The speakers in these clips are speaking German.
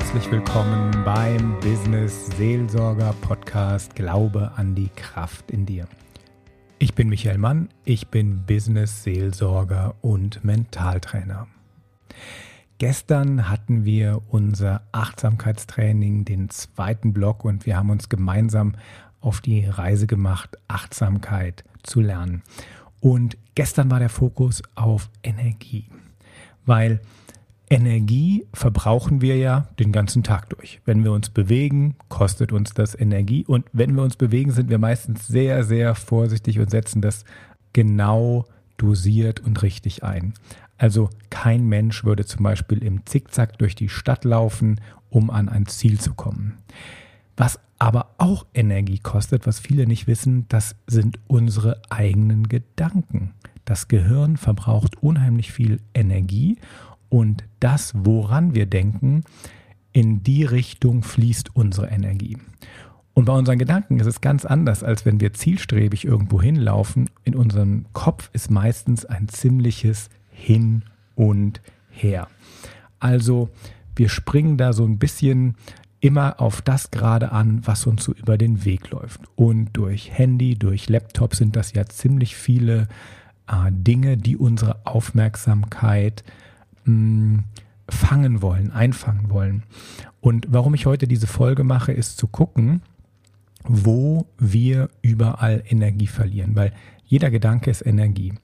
herzlich willkommen beim Business Seelsorger Podcast Glaube an die Kraft in dir. Ich bin Michael Mann, ich bin Business Seelsorger und Mentaltrainer. Gestern hatten wir unser Achtsamkeitstraining, den zweiten Block, und wir haben uns gemeinsam auf die Reise gemacht, Achtsamkeit zu lernen. Und gestern war der Fokus auf Energie, weil Energie verbrauchen wir ja den ganzen Tag durch. Wenn wir uns bewegen, kostet uns das Energie. Und wenn wir uns bewegen, sind wir meistens sehr, sehr vorsichtig und setzen das genau dosiert und richtig ein. Also kein Mensch würde zum Beispiel im Zickzack durch die Stadt laufen, um an ein Ziel zu kommen. Was aber auch Energie kostet, was viele nicht wissen, das sind unsere eigenen Gedanken. Das Gehirn verbraucht unheimlich viel Energie und das, woran wir denken, in die Richtung fließt unsere Energie. Und bei unseren Gedanken ist es ganz anders, als wenn wir zielstrebig irgendwo hinlaufen. In unserem Kopf ist meistens ein ziemliches Hin und Her. Also wir springen da so ein bisschen immer auf das gerade an, was uns so über den Weg läuft. Und durch Handy, durch Laptop sind das ja ziemlich viele äh, Dinge, die unsere Aufmerksamkeit mh, fangen wollen, einfangen wollen. Und warum ich heute diese Folge mache, ist zu gucken, wo wir überall Energie verlieren, weil jeder Gedanke ist Energie.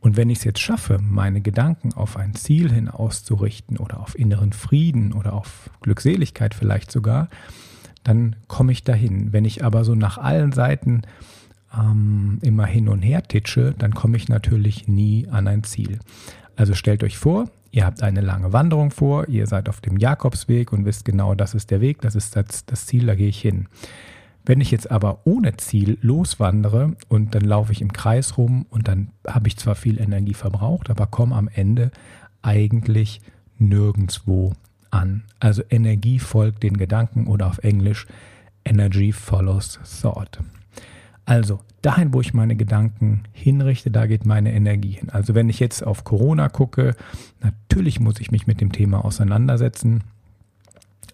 Und wenn ich es jetzt schaffe, meine Gedanken auf ein Ziel hin auszurichten oder auf inneren Frieden oder auf Glückseligkeit vielleicht sogar, dann komme ich dahin. Wenn ich aber so nach allen Seiten ähm, immer hin und her titsche, dann komme ich natürlich nie an ein Ziel. Also stellt euch vor, Ihr habt eine lange Wanderung vor, ihr seid auf dem Jakobsweg und wisst genau, das ist der Weg, das ist das, das Ziel, da gehe ich hin. Wenn ich jetzt aber ohne Ziel loswandere und dann laufe ich im Kreis rum und dann habe ich zwar viel Energie verbraucht, aber komme am Ende eigentlich nirgendwo an. Also Energie folgt den Gedanken oder auf Englisch Energy follows thought. Also dahin, wo ich meine Gedanken hinrichte, da geht meine Energie hin. Also wenn ich jetzt auf Corona gucke, natürlich muss ich mich mit dem Thema auseinandersetzen,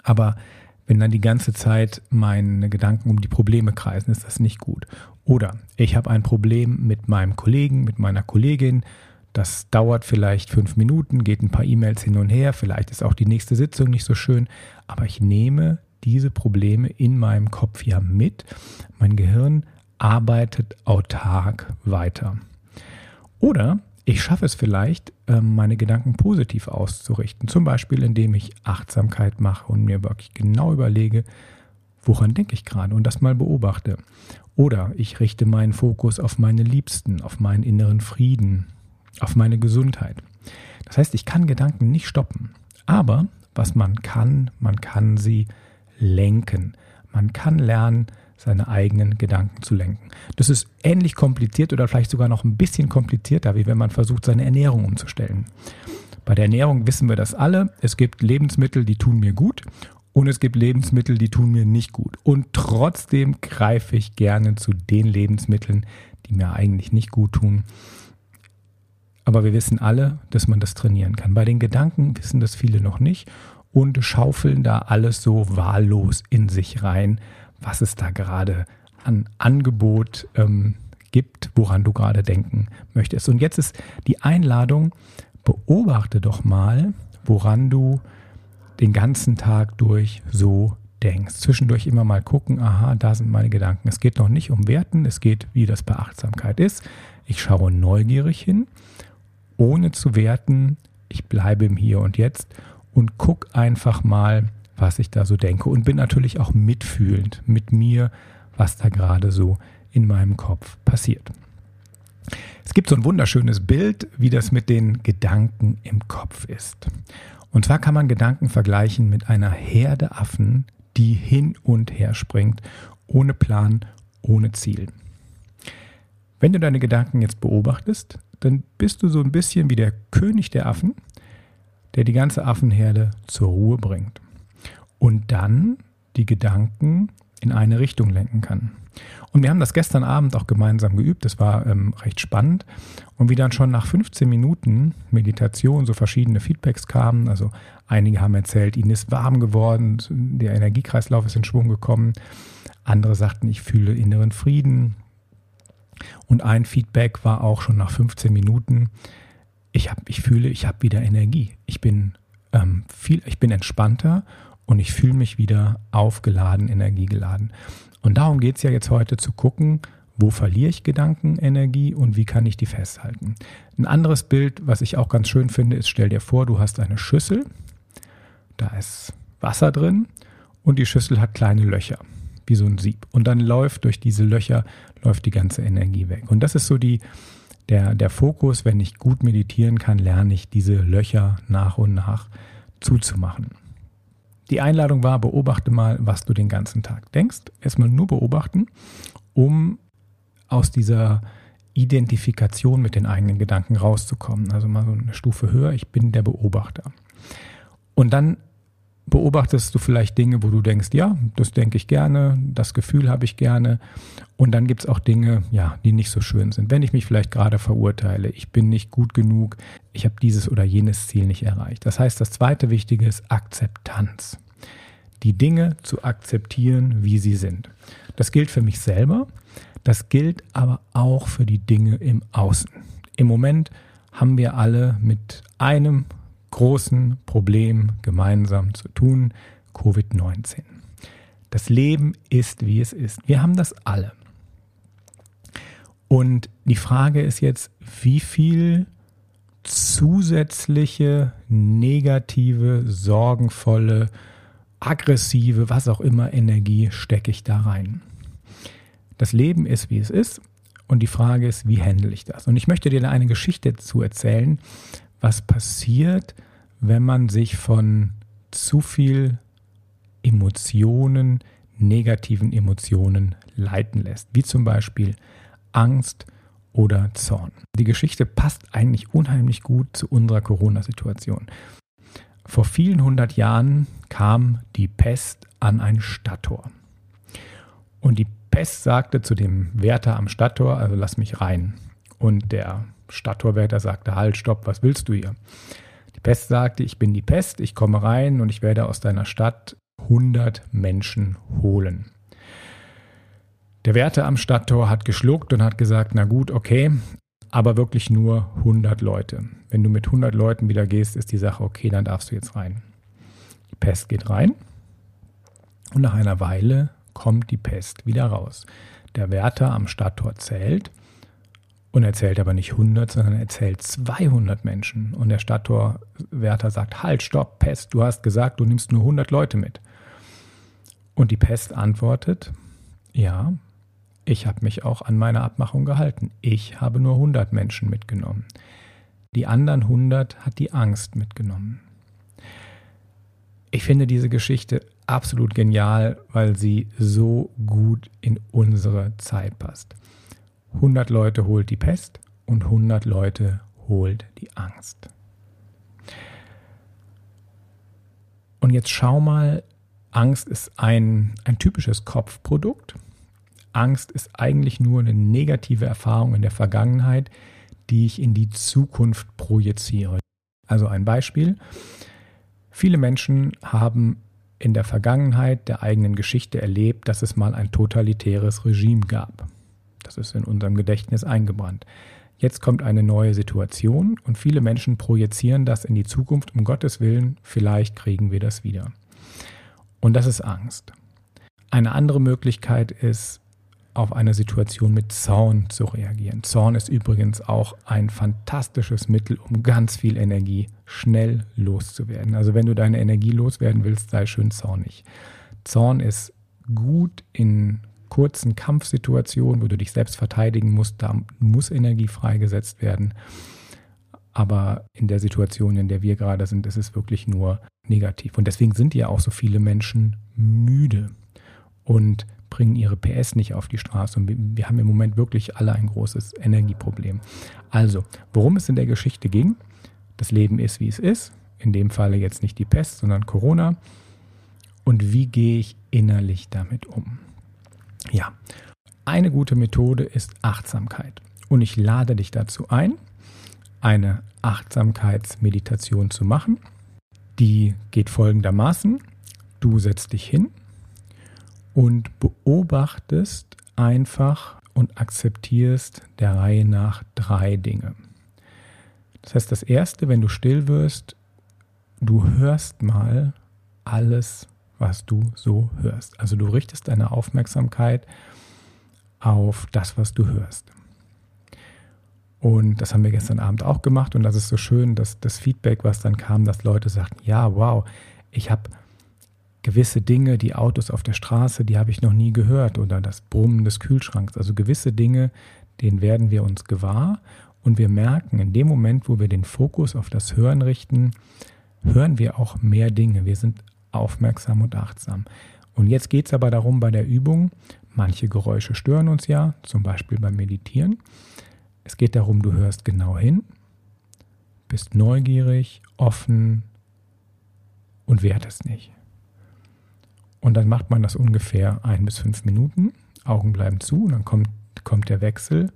aber wenn dann die ganze Zeit meine Gedanken um die Probleme kreisen, ist das nicht gut. Oder ich habe ein Problem mit meinem Kollegen, mit meiner Kollegin, das dauert vielleicht fünf Minuten, geht ein paar E-Mails hin und her, vielleicht ist auch die nächste Sitzung nicht so schön, aber ich nehme diese Probleme in meinem Kopf ja mit. Mein Gehirn arbeitet autark weiter. Oder ich schaffe es vielleicht, ähm, meine Gedanken positiv auszurichten. Zum Beispiel, indem ich Achtsamkeit mache und mir wirklich genau überlege, woran denke ich gerade und das mal beobachte. Oder ich richte meinen Fokus auf meine Liebsten, auf meinen inneren Frieden, auf meine Gesundheit. Das heißt, ich kann Gedanken nicht stoppen. Aber was man kann, man kann sie lenken. Man kann lernen, seine eigenen Gedanken zu lenken. Das ist ähnlich kompliziert oder vielleicht sogar noch ein bisschen komplizierter, wie wenn man versucht, seine Ernährung umzustellen. Bei der Ernährung wissen wir das alle. Es gibt Lebensmittel, die tun mir gut und es gibt Lebensmittel, die tun mir nicht gut. Und trotzdem greife ich gerne zu den Lebensmitteln, die mir eigentlich nicht gut tun. Aber wir wissen alle, dass man das trainieren kann. Bei den Gedanken wissen das viele noch nicht und schaufeln da alles so wahllos in sich rein, was es da gerade an Angebot ähm, gibt, woran du gerade denken möchtest. Und jetzt ist die Einladung, beobachte doch mal, woran du den ganzen Tag durch so denkst. Zwischendurch immer mal gucken, aha, da sind meine Gedanken. Es geht noch nicht um Werten, es geht, wie das bei Achtsamkeit ist. Ich schaue neugierig hin, ohne zu werten. Ich bleibe im Hier und Jetzt und guck einfach mal, was ich da so denke und bin natürlich auch mitfühlend mit mir, was da gerade so in meinem Kopf passiert. Es gibt so ein wunderschönes Bild, wie das mit den Gedanken im Kopf ist. Und zwar kann man Gedanken vergleichen mit einer Herde Affen, die hin und her springt, ohne Plan, ohne Ziel. Wenn du deine Gedanken jetzt beobachtest, dann bist du so ein bisschen wie der König der Affen, der die ganze Affenherde zur Ruhe bringt und dann die Gedanken in eine Richtung lenken kann. Und wir haben das gestern Abend auch gemeinsam geübt. Das war ähm, recht spannend. Und wie dann schon nach 15 Minuten Meditation so verschiedene Feedbacks kamen. Also einige haben erzählt, ihnen ist warm geworden, der Energiekreislauf ist in Schwung gekommen. Andere sagten, ich fühle inneren Frieden. Und ein Feedback war auch schon nach 15 Minuten, ich, hab, ich fühle, ich habe wieder Energie. Ich bin, ähm, viel, ich bin entspannter und ich fühle mich wieder aufgeladen, energiegeladen. Und darum geht es ja jetzt heute zu gucken, wo verliere ich Gedankenenergie und wie kann ich die festhalten. Ein anderes Bild, was ich auch ganz schön finde, ist, stell dir vor, du hast eine Schüssel, da ist Wasser drin und die Schüssel hat kleine Löcher, wie so ein Sieb. Und dann läuft durch diese Löcher, läuft die ganze Energie weg. Und das ist so die, der, der Fokus, wenn ich gut meditieren kann, lerne ich diese Löcher nach und nach zuzumachen. Die Einladung war, beobachte mal, was du den ganzen Tag denkst. Erstmal nur beobachten, um aus dieser Identifikation mit den eigenen Gedanken rauszukommen. Also mal so eine Stufe höher, ich bin der Beobachter. Und dann beobachtest du vielleicht Dinge, wo du denkst, ja, das denke ich gerne, das Gefühl habe ich gerne. Und dann gibt es auch Dinge, ja, die nicht so schön sind. Wenn ich mich vielleicht gerade verurteile, ich bin nicht gut genug, ich habe dieses oder jenes Ziel nicht erreicht. Das heißt, das zweite Wichtige ist Akzeptanz. Die Dinge zu akzeptieren, wie sie sind. Das gilt für mich selber, das gilt aber auch für die Dinge im Außen. Im Moment haben wir alle mit einem großen Problem gemeinsam zu tun, Covid-19. Das Leben ist, wie es ist. Wir haben das alle. Und die Frage ist jetzt, wie viel zusätzliche, negative, sorgenvolle, aggressive, was auch immer Energie stecke ich da rein? Das Leben ist, wie es ist. Und die Frage ist, wie handle ich das? Und ich möchte dir eine Geschichte dazu erzählen, was passiert, wenn man sich von zu viel Emotionen, negativen Emotionen leiten lässt, wie zum Beispiel Angst oder Zorn. Die Geschichte passt eigentlich unheimlich gut zu unserer Corona-Situation. Vor vielen hundert Jahren kam die Pest an ein Stadttor. Und die Pest sagte zu dem Wärter am Stadttor, also lass mich rein. Und der Stadttorwärter sagte, halt, stopp, was willst du hier? Die Pest sagte, ich bin die Pest, ich komme rein und ich werde aus deiner Stadt 100 Menschen holen. Der Wärter am Stadttor hat geschluckt und hat gesagt, na gut, okay, aber wirklich nur 100 Leute. Wenn du mit 100 Leuten wieder gehst, ist die Sache okay, dann darfst du jetzt rein. Die Pest geht rein und nach einer Weile kommt die Pest wieder raus. Der Wärter am Stadttor zählt und er zählt aber nicht 100, sondern er zählt 200 Menschen. Und der Stadttorwärter sagt, halt, stopp, Pest, du hast gesagt, du nimmst nur 100 Leute mit. Und die Pest antwortet, ja, ich habe mich auch an meine Abmachung gehalten. Ich habe nur 100 Menschen mitgenommen. Die anderen 100 hat die Angst mitgenommen. Ich finde diese Geschichte absolut genial, weil sie so gut in unsere Zeit passt. 100 Leute holt die Pest und 100 Leute holt die Angst. Und jetzt schau mal, Angst ist ein, ein typisches Kopfprodukt. Angst ist eigentlich nur eine negative Erfahrung in der Vergangenheit, die ich in die Zukunft projiziere. Also ein Beispiel. Viele Menschen haben in der Vergangenheit der eigenen Geschichte erlebt, dass es mal ein totalitäres Regime gab. Das ist in unserem Gedächtnis eingebrannt. Jetzt kommt eine neue Situation und viele Menschen projizieren das in die Zukunft. Um Gottes Willen, vielleicht kriegen wir das wieder. Und das ist Angst. Eine andere Möglichkeit ist, auf eine Situation mit Zorn zu reagieren. Zorn ist übrigens auch ein fantastisches Mittel, um ganz viel Energie schnell loszuwerden. Also wenn du deine Energie loswerden willst, sei schön zornig. Zorn ist gut in kurzen Kampfsituationen, wo du dich selbst verteidigen musst, da muss Energie freigesetzt werden. Aber in der Situation, in der wir gerade sind, ist es wirklich nur negativ. Und deswegen sind ja auch so viele Menschen müde und bringen ihre PS nicht auf die Straße. Und wir haben im Moment wirklich alle ein großes Energieproblem. Also, worum es in der Geschichte ging, das Leben ist, wie es ist. In dem Falle jetzt nicht die Pest, sondern Corona. Und wie gehe ich innerlich damit um? Ja, eine gute Methode ist Achtsamkeit. Und ich lade dich dazu ein, eine Achtsamkeitsmeditation zu machen. Die geht folgendermaßen. Du setzt dich hin und beobachtest einfach und akzeptierst der Reihe nach drei Dinge. Das heißt, das Erste, wenn du still wirst, du hörst mal alles, was du so hörst. Also du richtest deine Aufmerksamkeit auf das, was du hörst. Und das haben wir gestern Abend auch gemacht und das ist so schön, dass das Feedback, was dann kam, dass Leute sagten, ja, wow, ich habe gewisse Dinge, die Autos auf der Straße, die habe ich noch nie gehört oder das Brummen des Kühlschranks. Also gewisse Dinge, denen werden wir uns gewahr und wir merken, in dem Moment, wo wir den Fokus auf das Hören richten, hören wir auch mehr Dinge. Wir sind aufmerksam und achtsam. Und jetzt geht es aber darum bei der Übung, manche Geräusche stören uns ja, zum Beispiel beim Meditieren. Es geht darum, du hörst genau hin, bist neugierig, offen und wertest nicht. Und dann macht man das ungefähr ein bis fünf Minuten. Augen bleiben zu und dann kommt, kommt der Wechsel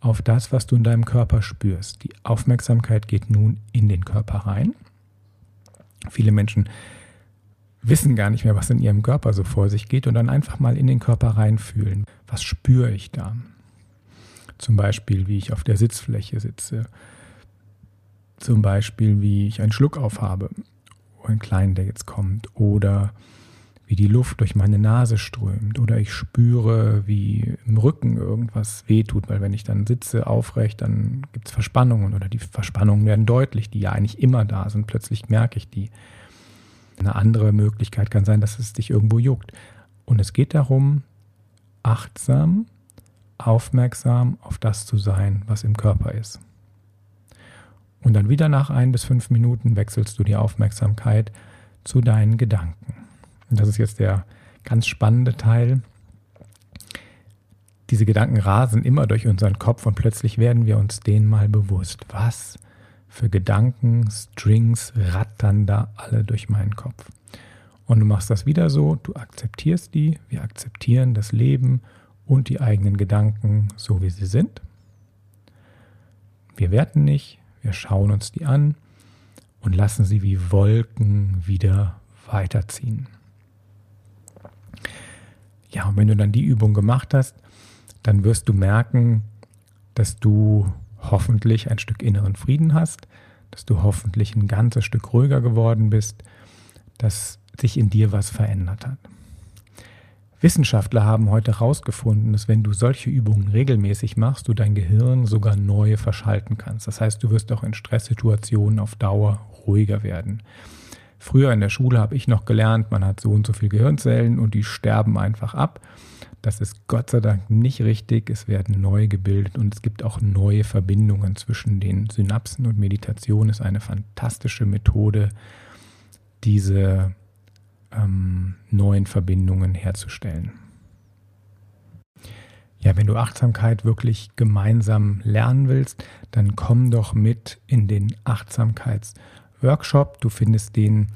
auf das, was du in deinem Körper spürst. Die Aufmerksamkeit geht nun in den Körper rein. Viele Menschen wissen gar nicht mehr, was in ihrem Körper so vor sich geht und dann einfach mal in den Körper reinfühlen. Was spüre ich da? Zum Beispiel, wie ich auf der Sitzfläche sitze. Zum Beispiel, wie ich einen Schluck aufhabe. Einen kleinen, der jetzt kommt. Oder wie die Luft durch meine Nase strömt oder ich spüre, wie im Rücken irgendwas wehtut, weil wenn ich dann sitze aufrecht, dann gibt es Verspannungen oder die Verspannungen werden deutlich, die ja eigentlich immer da sind. Plötzlich merke ich die. Eine andere Möglichkeit kann sein, dass es dich irgendwo juckt. Und es geht darum, achtsam, aufmerksam auf das zu sein, was im Körper ist. Und dann wieder nach ein bis fünf Minuten wechselst du die Aufmerksamkeit zu deinen Gedanken. Und das ist jetzt der ganz spannende Teil. Diese Gedanken rasen immer durch unseren Kopf und plötzlich werden wir uns denen mal bewusst. Was für Gedanken, Strings rattern da alle durch meinen Kopf? Und du machst das wieder so, du akzeptierst die, wir akzeptieren das Leben und die eigenen Gedanken so, wie sie sind. Wir werten nicht, wir schauen uns die an und lassen sie wie Wolken wieder weiterziehen. Ja, und wenn du dann die Übung gemacht hast, dann wirst du merken, dass du hoffentlich ein Stück inneren Frieden hast, dass du hoffentlich ein ganzes Stück ruhiger geworden bist, dass sich in dir was verändert hat. Wissenschaftler haben heute herausgefunden, dass wenn du solche Übungen regelmäßig machst, du dein Gehirn sogar neu verschalten kannst. Das heißt, du wirst auch in Stresssituationen auf Dauer ruhiger werden. Früher in der Schule habe ich noch gelernt, man hat so und so viele Gehirnzellen und die sterben einfach ab. Das ist Gott sei Dank nicht richtig. Es werden neu gebildet und es gibt auch neue Verbindungen zwischen den Synapsen und Meditation ist eine fantastische Methode, diese ähm, neuen Verbindungen herzustellen. Ja, wenn du Achtsamkeit wirklich gemeinsam lernen willst, dann komm doch mit in den Achtsamkeits- Workshop. Du findest den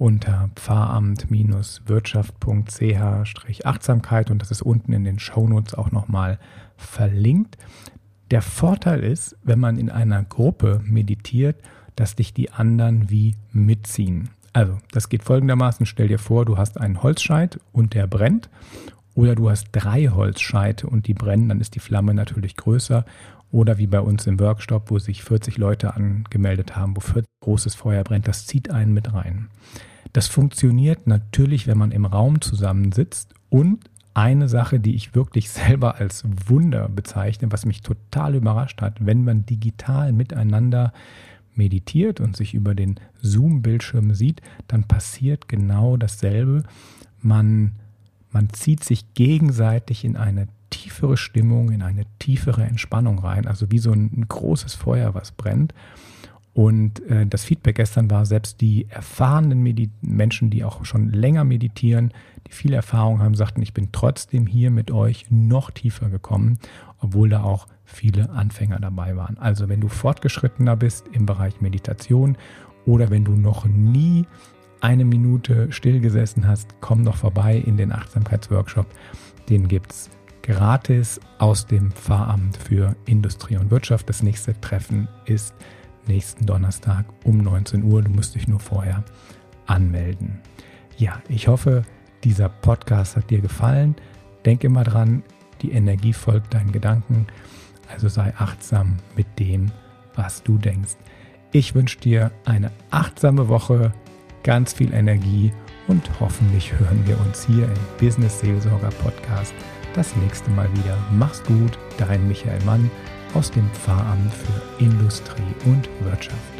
unter pfarramt-wirtschaft.ch-achtsamkeit und das ist unten in den Shownotes auch nochmal verlinkt. Der Vorteil ist, wenn man in einer Gruppe meditiert, dass dich die anderen wie mitziehen. Also, das geht folgendermaßen: Stell dir vor, du hast einen Holzscheit und der brennt. Oder du hast drei Holzscheite und die brennen, dann ist die Flamme natürlich größer oder wie bei uns im Workshop, wo sich 40 Leute angemeldet haben, wo 40 großes Feuer brennt, das zieht einen mit rein. Das funktioniert natürlich, wenn man im Raum zusammensitzt und eine Sache, die ich wirklich selber als Wunder bezeichne, was mich total überrascht hat, wenn man digital miteinander meditiert und sich über den Zoom-Bildschirm sieht, dann passiert genau dasselbe. Man, man zieht sich gegenseitig in eine tiefere Stimmung, in eine tiefere Entspannung rein. Also wie so ein, ein großes Feuer, was brennt. Und äh, das Feedback gestern war, selbst die erfahrenen Medi Menschen, die auch schon länger meditieren, die viel Erfahrung haben, sagten, ich bin trotzdem hier mit euch noch tiefer gekommen, obwohl da auch viele Anfänger dabei waren. Also wenn du fortgeschrittener bist im Bereich Meditation oder wenn du noch nie eine Minute stillgesessen hast, komm doch vorbei in den Achtsamkeitsworkshop Den gibt es gratis aus dem Pfarramt für Industrie und Wirtschaft. Das nächste Treffen ist nächsten Donnerstag um 19 Uhr. Du musst dich nur vorher anmelden. Ja, ich hoffe, dieser Podcast hat dir gefallen. Denk immer dran, die Energie folgt deinen Gedanken. Also sei achtsam mit dem, was du denkst. Ich wünsche dir eine achtsame Woche, ganz viel Energie und hoffentlich hören wir uns hier im Business Seelsorger Podcast das nächste Mal wieder. Mach's gut, dein Michael Mann aus dem Pfarramt für Industrie und Wirtschaft.